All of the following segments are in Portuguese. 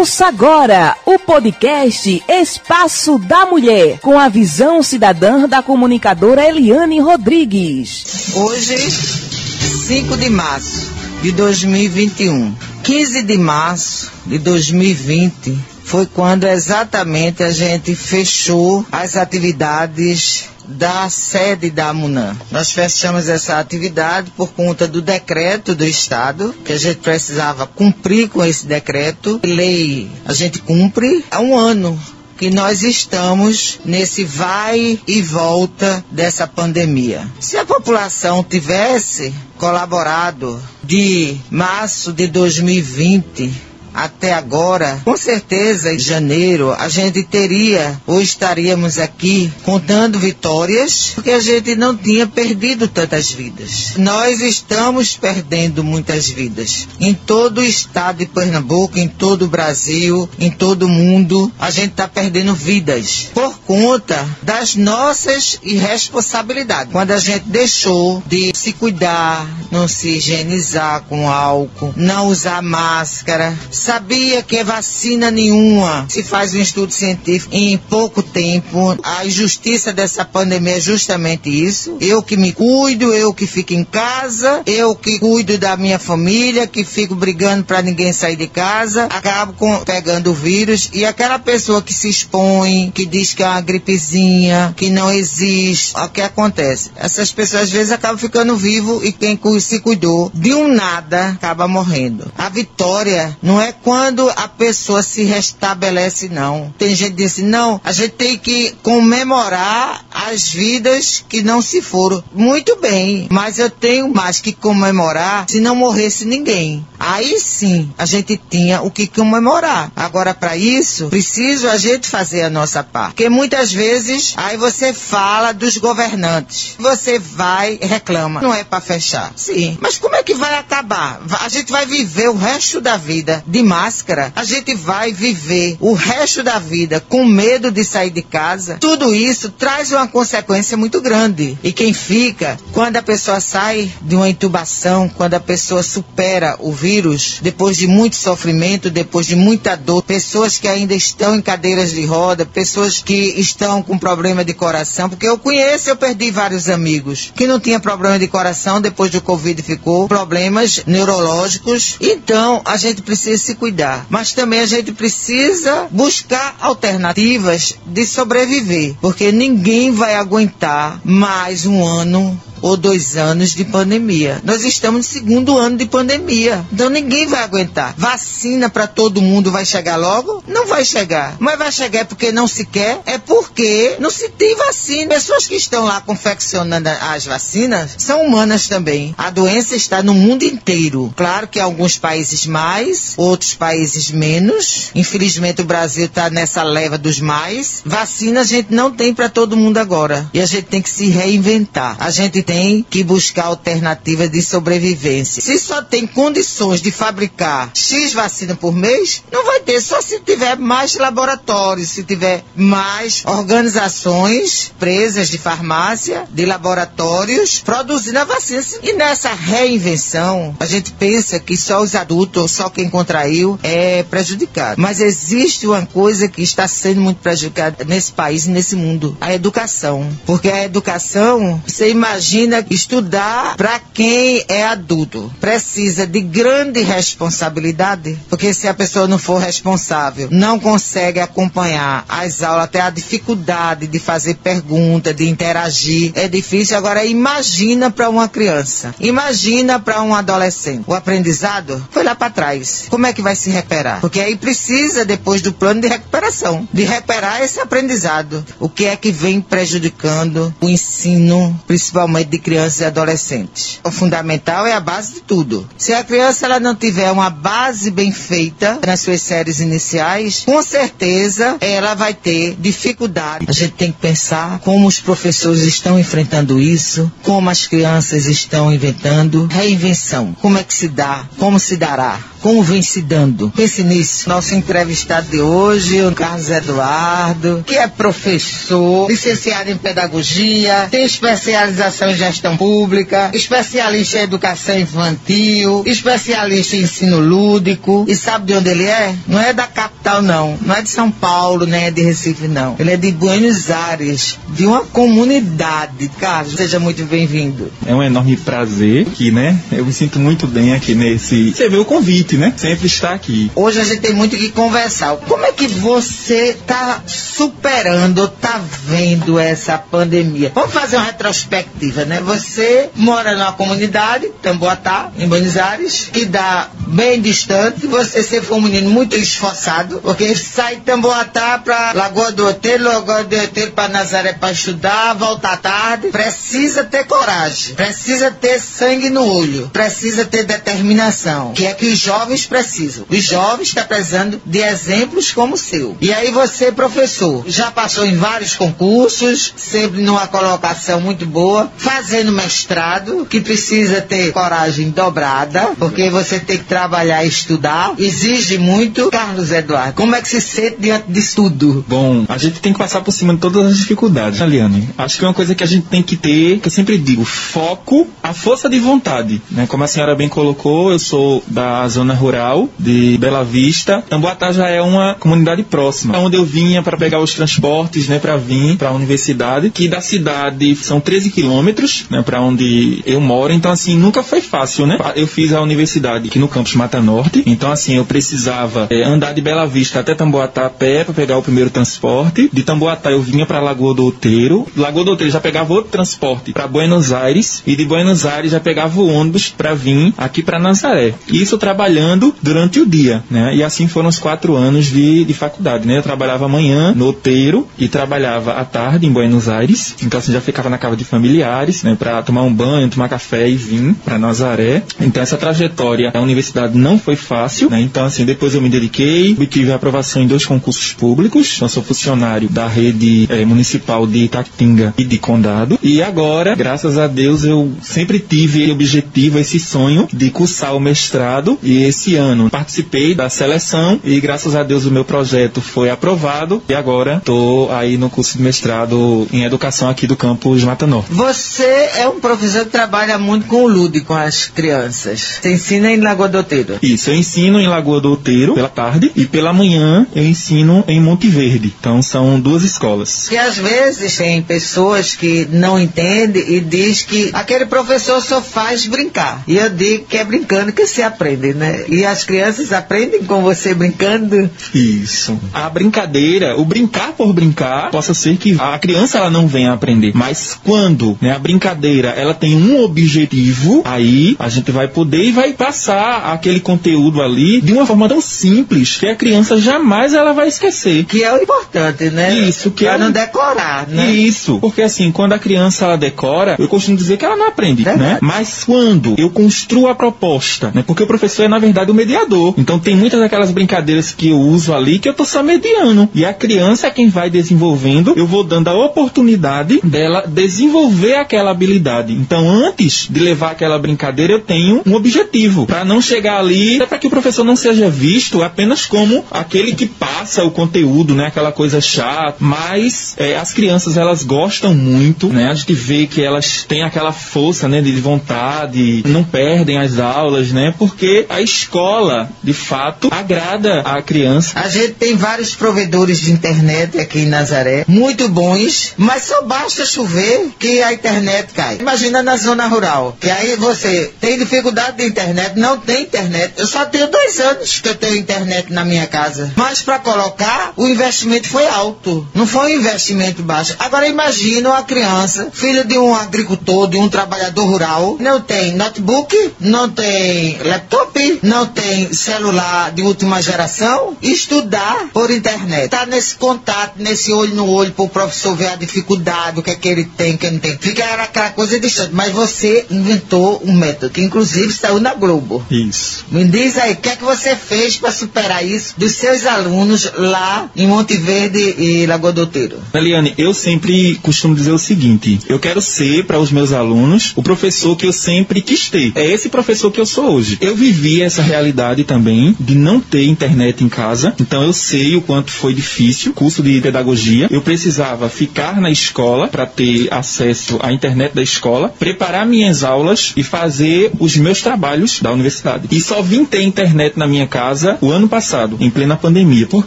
Ouça agora o podcast Espaço da Mulher, com a visão cidadã da comunicadora Eliane Rodrigues. Hoje, 5 de março de 2021, 15 de março de 2020, foi quando exatamente a gente fechou as atividades da sede da MUNAM. Nós fechamos essa atividade por conta do decreto do Estado, que a gente precisava cumprir com esse decreto. Lei a gente cumpre há um ano que nós estamos nesse vai e volta dessa pandemia. Se a população tivesse colaborado de março de 2020 até agora, com certeza em janeiro a gente teria ou estaríamos aqui contando vitórias, porque a gente não tinha perdido tantas vidas. Nós estamos perdendo muitas vidas. Em todo o estado de Pernambuco, em todo o Brasil, em todo o mundo, a gente está perdendo vidas por conta das nossas irresponsabilidades. Quando a gente deixou de se cuidar, não se higienizar com álcool, não usar máscara, sabia que vacina nenhuma se faz um estudo científico em pouco tempo. A injustiça dessa pandemia é justamente isso. Eu que me cuido, eu que fico em casa, eu que cuido da minha família, que fico brigando para ninguém sair de casa, acabo com, pegando o vírus e aquela pessoa que se expõe, que diz que é uma gripezinha, que não existe, o que acontece? Essas pessoas às vezes acabam ficando vivo e quem se cuidou de um nada acaba morrendo. A vitória não é é quando a pessoa se restabelece, não. Tem gente que diz assim, não, a gente tem que comemorar as vidas que não se foram. Muito bem, mas eu tenho mais que comemorar se não morresse ninguém. Aí sim a gente tinha o que comemorar. Agora, para isso, preciso a gente fazer a nossa parte. Porque muitas vezes aí você fala dos governantes. Você vai e reclama. Não é para fechar. Sim. Mas como é que vai acabar? A gente vai viver o resto da vida de de máscara, a gente vai viver o resto da vida com medo de sair de casa. Tudo isso traz uma consequência muito grande. E quem fica, quando a pessoa sai de uma intubação, quando a pessoa supera o vírus, depois de muito sofrimento, depois de muita dor, pessoas que ainda estão em cadeiras de roda, pessoas que estão com problema de coração, porque eu conheço, eu perdi vários amigos que não tinha problema de coração, depois do Covid ficou problemas neurológicos. Então, a gente precisa se cuidar. Mas também a gente precisa buscar alternativas de sobreviver, porque ninguém vai aguentar mais um ano ou dois anos de pandemia. Nós estamos no segundo ano de pandemia. Então ninguém vai aguentar. Vacina para todo mundo vai chegar logo? Não vai chegar. Mas vai chegar porque não se quer? É porque não se tem vacina. Pessoas que estão lá confeccionando as vacinas são humanas também. A doença está no mundo inteiro. Claro que alguns países mais, outros países menos. Infelizmente o Brasil está nessa leva dos mais. Vacina a gente não tem para todo mundo agora. E a gente tem que se reinventar. A gente tem que buscar alternativas de sobrevivência. Se só tem condições de fabricar X vacina por mês, não vai ter, só se tiver mais laboratórios, se tiver mais organizações, empresas de farmácia, de laboratórios, produzindo a vacina. E nessa reinvenção, a gente pensa que só os adultos, ou só quem contraiu, é prejudicado. Mas existe uma coisa que está sendo muito prejudicada nesse país e nesse mundo: a educação. Porque a educação, você imagina estudar para quem é adulto. Precisa de grande responsabilidade, porque se a pessoa não for responsável, não consegue acompanhar as aulas, até a dificuldade de fazer pergunta, de interagir, é difícil. Agora imagina para uma criança, imagina para um adolescente. O aprendizado foi lá para trás. Como é que vai se recuperar? Porque aí precisa depois do plano de recuperação, de recuperar esse aprendizado. O que é que vem prejudicando o ensino, principalmente de crianças e adolescentes. O fundamental é a base de tudo. Se a criança ela não tiver uma base bem feita nas suas séries iniciais, com certeza ela vai ter dificuldade. A gente tem que pensar como os professores estão enfrentando isso, como as crianças estão inventando reinvenção. Como é que se dá? Como se dará? Como vem se dando? Pense nisso. Nosso entrevistado de hoje, o Carlos Eduardo, que é professor, licenciado em pedagogia, tem especialização em gestão pública, especialista em educação infantil, especialista em ensino lúdico. E sabe de onde ele é? Não é da capital, não. Não é de São Paulo, nem é de Recife, não. Ele é de Buenos Aires, de uma comunidade. Carlos, seja muito bem-vindo. É um enorme prazer aqui, né? Eu me sinto muito bem aqui nesse. Você vê o convite, né? Sempre está aqui. Hoje a gente tem muito que conversar. Como é que você está superando, está vendo essa pandemia? Vamos fazer uma retrospectiva, né? Você mora numa comunidade, Tamboatá, em Buenos Aires, que dá bem distante. Você sempre foi um menino muito esforçado, porque sai de Tamboatá para Lagoa do Hotel, Lagoa do Hotel para Nazaré para estudar, voltar tarde. Precisa ter coragem, precisa ter sangue no olho, precisa ter determinação, que é que os jovens precisam. Os jovens estão precisando de exemplos como o seu. E aí você, professor, já passou em vários concursos, sempre numa colocação muito boa, fazendo mestrado, que precisa ter coragem dobrada, porque você tem que trabalhar e estudar, exige muito. Carlos Eduardo, como é que se sente diante disso tudo? Bom, a gente tem que passar por cima de todas as dificuldades, Aliane. Acho que é uma coisa que a gente tem que ter, que eu sempre digo, foco, a força de vontade. Né? Como a senhora bem colocou, eu sou da zona rural de Bela Vista. Tamboatá já é uma comunidade próxima, onde eu vinha para pegar os transportes, né, para vir para a universidade, que da cidade são 13 quilômetros, né, para onde eu moro. Então assim, nunca foi fácil, né? Eu fiz a universidade aqui no campus Mata Norte. Então assim, eu precisava é, andar de Bela Vista até Tamboatá a pé para pegar o primeiro transporte. De Tamboatá eu vinha para Lagoa do Outeiro. Lagoa do Outeiro já pegava outro transporte para Buenos Aires e de Buenos Aires já pegava o ônibus para vir aqui para Nazaré. Isso trabalhando durante o dia, né? E assim foram os quatro anos de, de faculdade, né? Eu trabalhava amanhã no Outeiro e trabalhava à tarde em Buenos Aires. Então assim já ficava na casa de familiares, né? Para tomar um banho, tomar café e vir para Nazaré. Então essa trajetória a universidade não foi fácil, né? Então assim depois eu me dediquei, obtive a aprovação em dois concursos públicos. Então sou funcionário da rede eh, municipal de Itatinga e de Condado. E agora, graças a Deus, eu sempre tive esse objetivo, esse sonho de cursar o mestrado. E esse ano participei da seleção e graças a Deus o meu projeto foi aprovado. E agora estou aí no curso de mestrado em educação aqui do campus Mata Norte. Você é um professor que trabalha muito com o lúdico, com as crianças. Você ensina em Lagoa do Outeiro? Isso, eu ensino em Lagoa do Outeiro pela tarde e pela manhã eu ensino em Monte Verde. Então são duas escolas. E às vezes tem pessoas que não entendem e diz que aquele professor só faz brincar. E eu digo que é brincando que se aprende, né? E as crianças aprendem com você brincando. Isso. A brincadeira, o brincar por brincar, possa ser que a criança ela não venha aprender, mas quando né, a brincadeira ela tem um objetivo, aí a gente vai poder e vai passar aquele conteúdo ali de uma forma tão simples que a criança jamais ela vai esquecer. Que é o importante, né? Isso, que pra é não decorar, né? Isso, porque assim, quando a criança ela decora, eu costumo dizer que ela não aprende, Verdade. né? Mas quando eu construo a proposta, né? Porque o professor é na verdade o mediador. Então tem muitas daquelas brincadeiras que eu uso ali que eu tô só mediando. E a criança é quem vai desenvolvendo, eu vou dando a oportunidade dela desenvolver aquela habilidade. Então antes de levar aquela brincadeira, eu tenho um objetivo para não chegar ali, até para que o professor não seja visto apenas como aquele que passa o conteúdo, né? Aquela coisa chata. Mas é, as crianças elas gostam muito, né? A gente vê que elas têm aquela força, né? De vontade, não perdem as aulas, né? Porque a escola, de fato, agrada a criança. A gente tem vários provedores de internet aqui em Nazaré, muito bons, mas só basta chover que a internet cai. Imagina na zona rural, que aí você tem dificuldade de internet, não tem internet. Eu só tenho dois anos que eu tenho internet na minha casa. Mas para colocar, o investimento foi alto. Não foi um investimento baixo. Agora imagina uma criança, filho de um agricultor, de um trabalhador rural, não tem notebook, não tem laptop, não tem celular de última geração, estudar por internet. Tá nesse contato, nesse olho no olho, pro professor ver a dificuldade, o que é que ele tem, o que não tem. Fica aquela coisa distante. Mas você inventou um método que inclusive saiu na Globo. Isso. Me diz aí, o que é que você fez para superar isso dos seus alunos lá em Monte Verde e Lagoa do? Eliane, eu sempre costumo dizer o seguinte: eu quero ser para os meus alunos o professor que eu sempre quis ter. É esse professor que eu sou hoje. Eu vivi essa realidade também de não ter internet em casa, então eu sei o quanto foi difícil. Curso de pedagogia, eu precisava ficar na escola para ter acesso à internet da escola, preparar minhas aulas e fazer os meus trabalhos da universidade. E só vim ter internet na minha casa o ano passado, em plena pandemia. Por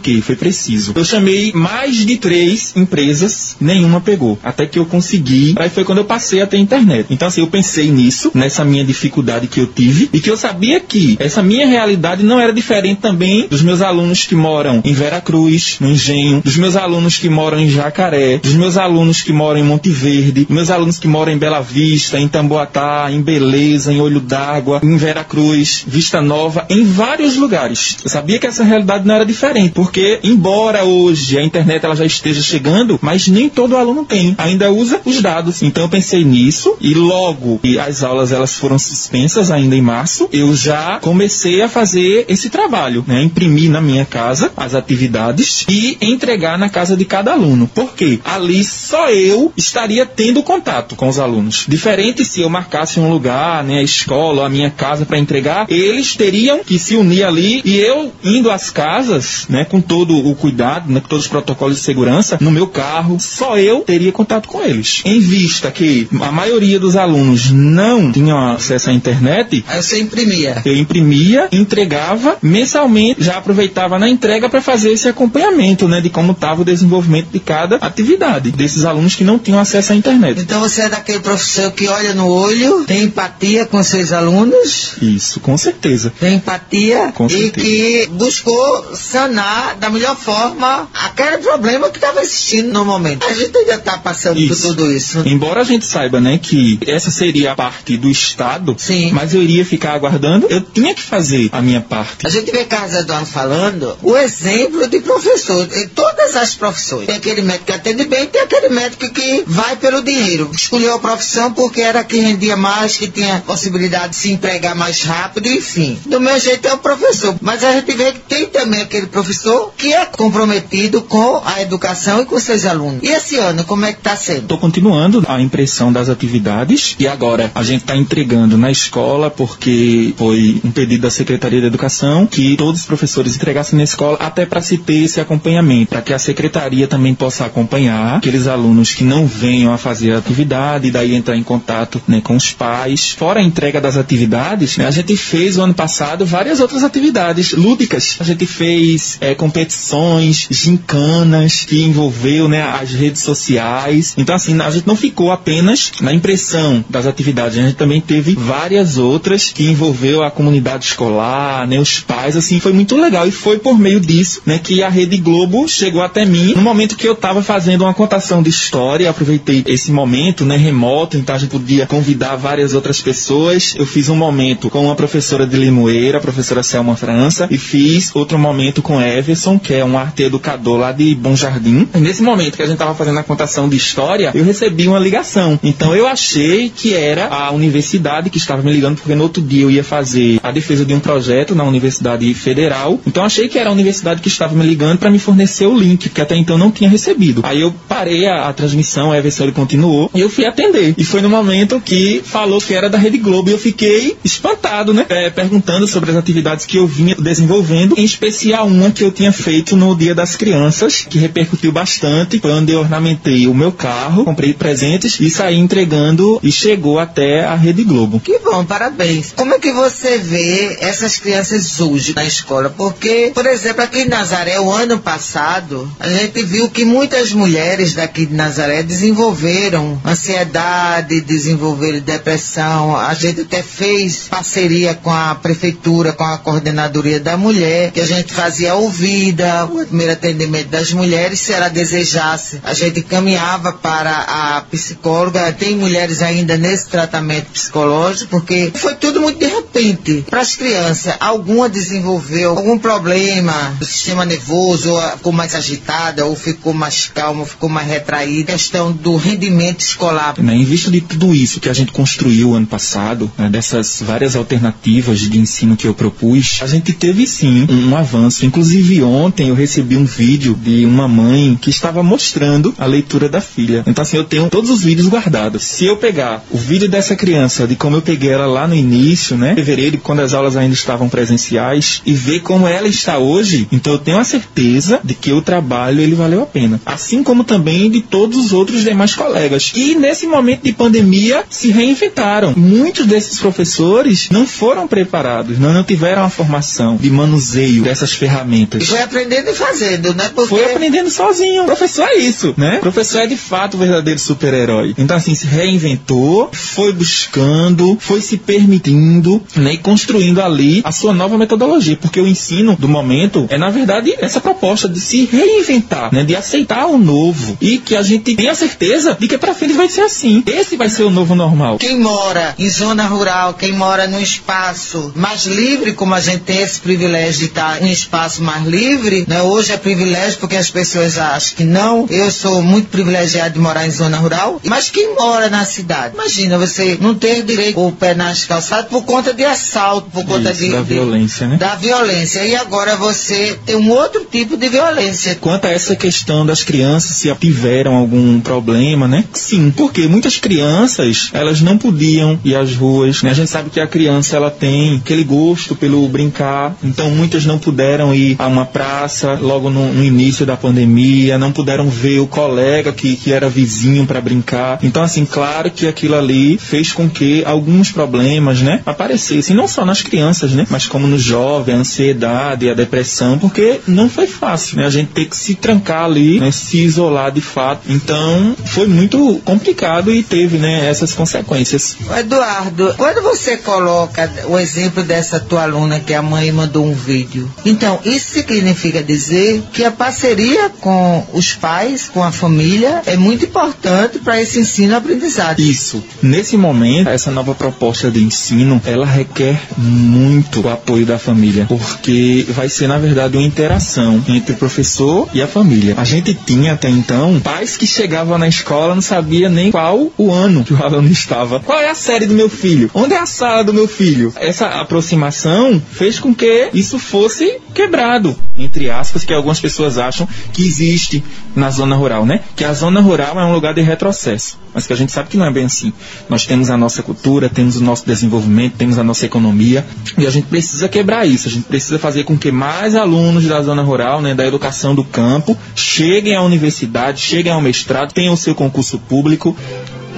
quê? Foi preciso. Eu chamei mais de três empresas, nenhuma pegou. Até que eu consegui. Aí foi quando eu passei a ter internet. Então, assim, eu pensei nisso, nessa minha dificuldade que eu tive, e que eu sabia que essa minha realidade não era diferente também dos meus alunos que moram em Veracruz, no Engenho, dos meus alunos que moram em Jacaré, dos meus alunos que moram em Monte Verde, dos meus alunos que moram em Bela Vista, em Tamboatá, em Beleza, em Olho d'Água, em Veracruz, Vista Nova, em vários lugares. Eu sabia que essa realidade não era diferente, porque embora hoje a internet ela já esteja chegando, mas nem todo aluno tem, ainda usa os dados. Então eu pensei nisso e logo que as aulas elas foram suspensas ainda em março, eu já comecei a fazer esse trabalho, né? Imprimir na minha casa as atividades e entregar na casa de cada aluno. Por quê? Ali só eu estaria tendo contato com os alunos. Diferente se eu marcasse um lugar, né, a escola, a minha casa para entregar, eles teriam que se unir ali e eu indo às casas, né, com todo o cuidado, né, com todos os protocolos de segurança, no meu carro, só eu teria contato com eles. Em vista que a maioria dos alunos não tinham acesso à internet, Aí você imprimia. eu imprimia, entregava mensalmente, já aproveitava na entrega para fazer esse acompanhamento, né, de como estava o desenvolvimento de cada atividade desses alunos que não tinham acesso à internet. Então você é daquele professor que olha no olho, tem empatia com seus alunos, Isso, com certeza. Tem empatia Com e certeza. que buscou sanar da melhor forma aquele problema que estava existindo no momento. A gente ainda está passando Isso. por tudo isso. Embora a gente saiba, né, que essa seria a parte do Estado, Sim. mas eu iria ficar aguardando, eu tinha que fazer a minha parte. A gente vê Carlos Eduardo falando o exemplo de professor, em todas as profissões. Tem aquele médico que atende bem, tem aquele médico que vai pelo dinheiro. Escolheu a profissão porque era que rendia mais, que tinha possibilidade de se empregar mais rápido, enfim. Do meu jeito é o professor. Mas a gente vê que tem também aquele professor que é comprometido com a educação e com seus alunos. E esse ano, como é que está sendo? Estou continuando a impressão das atividades e agora a gente está entregando na escola porque foi um pedido da Secretaria de Educação que todos os professores entregassem na escola até para se ter esse acompanhamento, para que a secretaria também possa acompanhar aqueles alunos que não venham a fazer a atividade daí entrar em contato né, com os pais. Fora a entrega das atividades, né, a gente fez o ano passado várias outras atividades lúdicas. A gente fez eh, competições, gincanas que envolveu né, as redes sociais. Então assim, a gente não ficou apenas na impressão das atividades, a gente também teve várias outras que envolveu a comunidade escolar, né, os pais, assim, foi muito legal e foi por meio disso, né, que a Rede Globo chegou até mim no momento que eu estava fazendo uma contação de história, aproveitei esse momento, né, remoto, então a gente podia convidar várias outras pessoas. Eu fiz um momento com uma professora de Limoeira, professora Selma França, e fiz outro momento com Everson, que é um arte educador lá de Bom Jardim. E nesse momento que a gente estava fazendo a contação de história, eu recebi uma ligação. Então eu achei que era a universidade que estava me ligando, porque no outro dia eu ia fazer a defesa de um projeto na Universidade Federal. Então achei que era a universidade que estava me ligando para me fornecer o link, porque até então não tinha recebido. Aí eu parei a, a transmissão, Everson ele continuou, e eu fui atender. E foi no momento que falou que era da Rede Globo, e eu fiquei espantado, né? É, perguntando sobre as atividades que eu vinha desenvolvendo, em especial uma que eu tinha feito no Dia das Crianças, que repercutiu bastante. Foi onde eu ornamentei o meu carro, comprei presentes e saí entregando e chegou até a Rede Globo. Que bom, parabéns. Como é que você vê essas crianças hoje na escola? Porque, por exemplo, aqui em Nazaré, o ano passado, a gente viu que muitas mulheres daqui de Nazaré desenvolveram ansiedade, desenvolveram depressão. A gente até fez parceria com a prefeitura, com a coordenadoria da mulher, que a gente fazia ouvida, o primeiro atendimento das mulheres, se ela desejasse, a gente caminhava para a psicóloga. Tem mulheres ainda nesse tratamento psicológico, porque foi tudo muito de repente. Repente, para as crianças, alguma desenvolveu algum problema do sistema nervoso, ou ficou mais agitada, ou ficou mais calma, ficou mais retraída, questão do rendimento escolar. Né, em vista de tudo isso que a gente construiu ano passado, né, dessas várias alternativas de ensino que eu propus, a gente teve sim um, um avanço. Inclusive ontem eu recebi um vídeo de uma mãe que estava mostrando a leitura da filha. Então assim, eu tenho todos os vídeos guardados. Se eu pegar o vídeo dessa criança, de como eu peguei ela lá no início, né, fevereiro, quando as aulas ainda estavam presenciais, e ver como ela está hoje, então eu tenho a certeza de que o trabalho ele valeu a pena. Assim como também de todos os outros demais colegas. E nesse momento de pandemia se reinventaram. Muitos desses professores não foram preparados, não, não tiveram a formação de manuseio dessas ferramentas. E foi aprendendo e fazendo, né? Porque... Foi aprendendo sozinho. Professor é isso, né? Professor é de fato o verdadeiro super-herói. Então, assim, se reinventou, foi buscando, foi se permitindo, E construindo ali a sua nova metodologia. Porque o ensino do momento é, na verdade, essa proposta de se reinventar, né? De aceitar o novo. E que a gente tenha certeza de que para frente vai ser assim. Esse vai ser o novo normal. Quem mora em zona rural, quem mora num espaço mais livre, como a gente tem esse privilégio de estar em um espaço mais livre, né? Hoje é privilégio porque as pessoas acham que não. Eu sou muito privilegiado de morar em zona rural, mas quem mora na cidade? Imagina você não ter direito o pé nas calçadas por conta de assalto, por conta Isso, de, da de- violência, né? da violência. E agora você tem um outro tipo de violência. Quanto a essa questão das crianças, se tiveram algum problema, né? Sim, porque muitas crianças, elas não podiam ir às ruas, né? A gente sabe que a criança, ela tem aquele gosto pelo brincar, então muitas não puderam ir a uma praça logo no, no início da pandemia, não puderam ver o colega que, que era vizinho para brincar. Então, assim, claro que aquilo ali fez com que alguns problemas, né, aparecessem, não só nas crianças, né, mas como no jovem, a ansiedade, a depressão, porque não foi fácil, né, a gente ter que se trancar ali, né, se isolar de fato. Então, foi muito complicado e teve, né, essas consequências. Eduardo, quando você coloca o exemplo dessa tua aluna que a mãe mandou um vídeo, então isso significa dizer que a parceria com os pais, com a família, é muito importante para esse ensino-aprendizagem. Isso. Nesse momento, essa nova proposta de ensino, ela requer muito o apoio da família, porque vai ser, na verdade, uma interação entre o professor e a família. A gente tinha até então pais que chegavam na escola não sabia nem qual o ano que o aluno estava. Qual é a série do meu filho? Onde é a sala do meu filho? Essa aproximação fez com que isso fosse quebrado, entre aspas, que algumas pessoas acham que existe na zona rural, né? Que a zona rural é um lugar de retrocesso, mas que a gente sabe que não é bem assim. Nós temos a nossa cultura, temos o nosso desenvolvimento, temos a nossa economia e a gente precisa quebrar isso. A gente precisa fazer com que mais alunos da zona rural, né, da educação do campo, cheguem à universidade, cheguem ao mestrado, tenham o seu concurso público.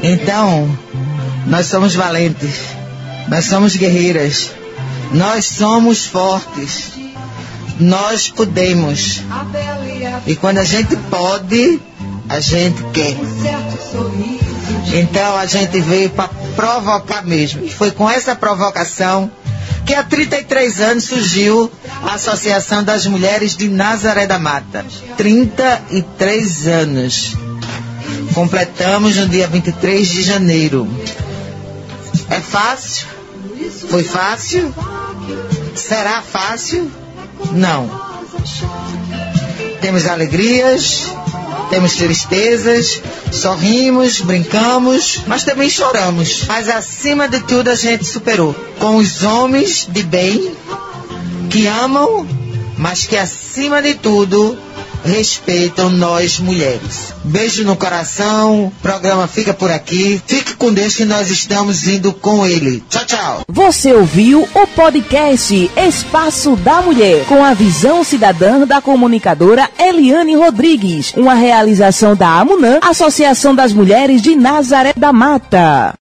Então, nós somos valentes, nós somos guerreiras, nós somos fortes, nós podemos. E quando a gente pode, a gente quer. Então a gente veio para provocar mesmo. E foi com essa provocação que há 33 anos surgiu a Associação das Mulheres de Nazaré da Mata. 33 anos. Completamos no dia 23 de janeiro. É fácil? Foi fácil? Será fácil? Não. Temos alegrias, temos tristezas, sorrimos, brincamos, mas também choramos. Mas acima de tudo a gente superou. Com os homens de bem, que amam, mas que acima de tudo respeitam nós mulheres. Beijo no coração, o programa fica por aqui. Fique com Deus que nós estamos indo com ele. Tchau, tchau. Você ouviu o podcast Espaço da Mulher, com a visão cidadã da comunicadora Eliane Rodrigues, uma realização da AMUNAM, Associação das Mulheres de Nazaré da Mata.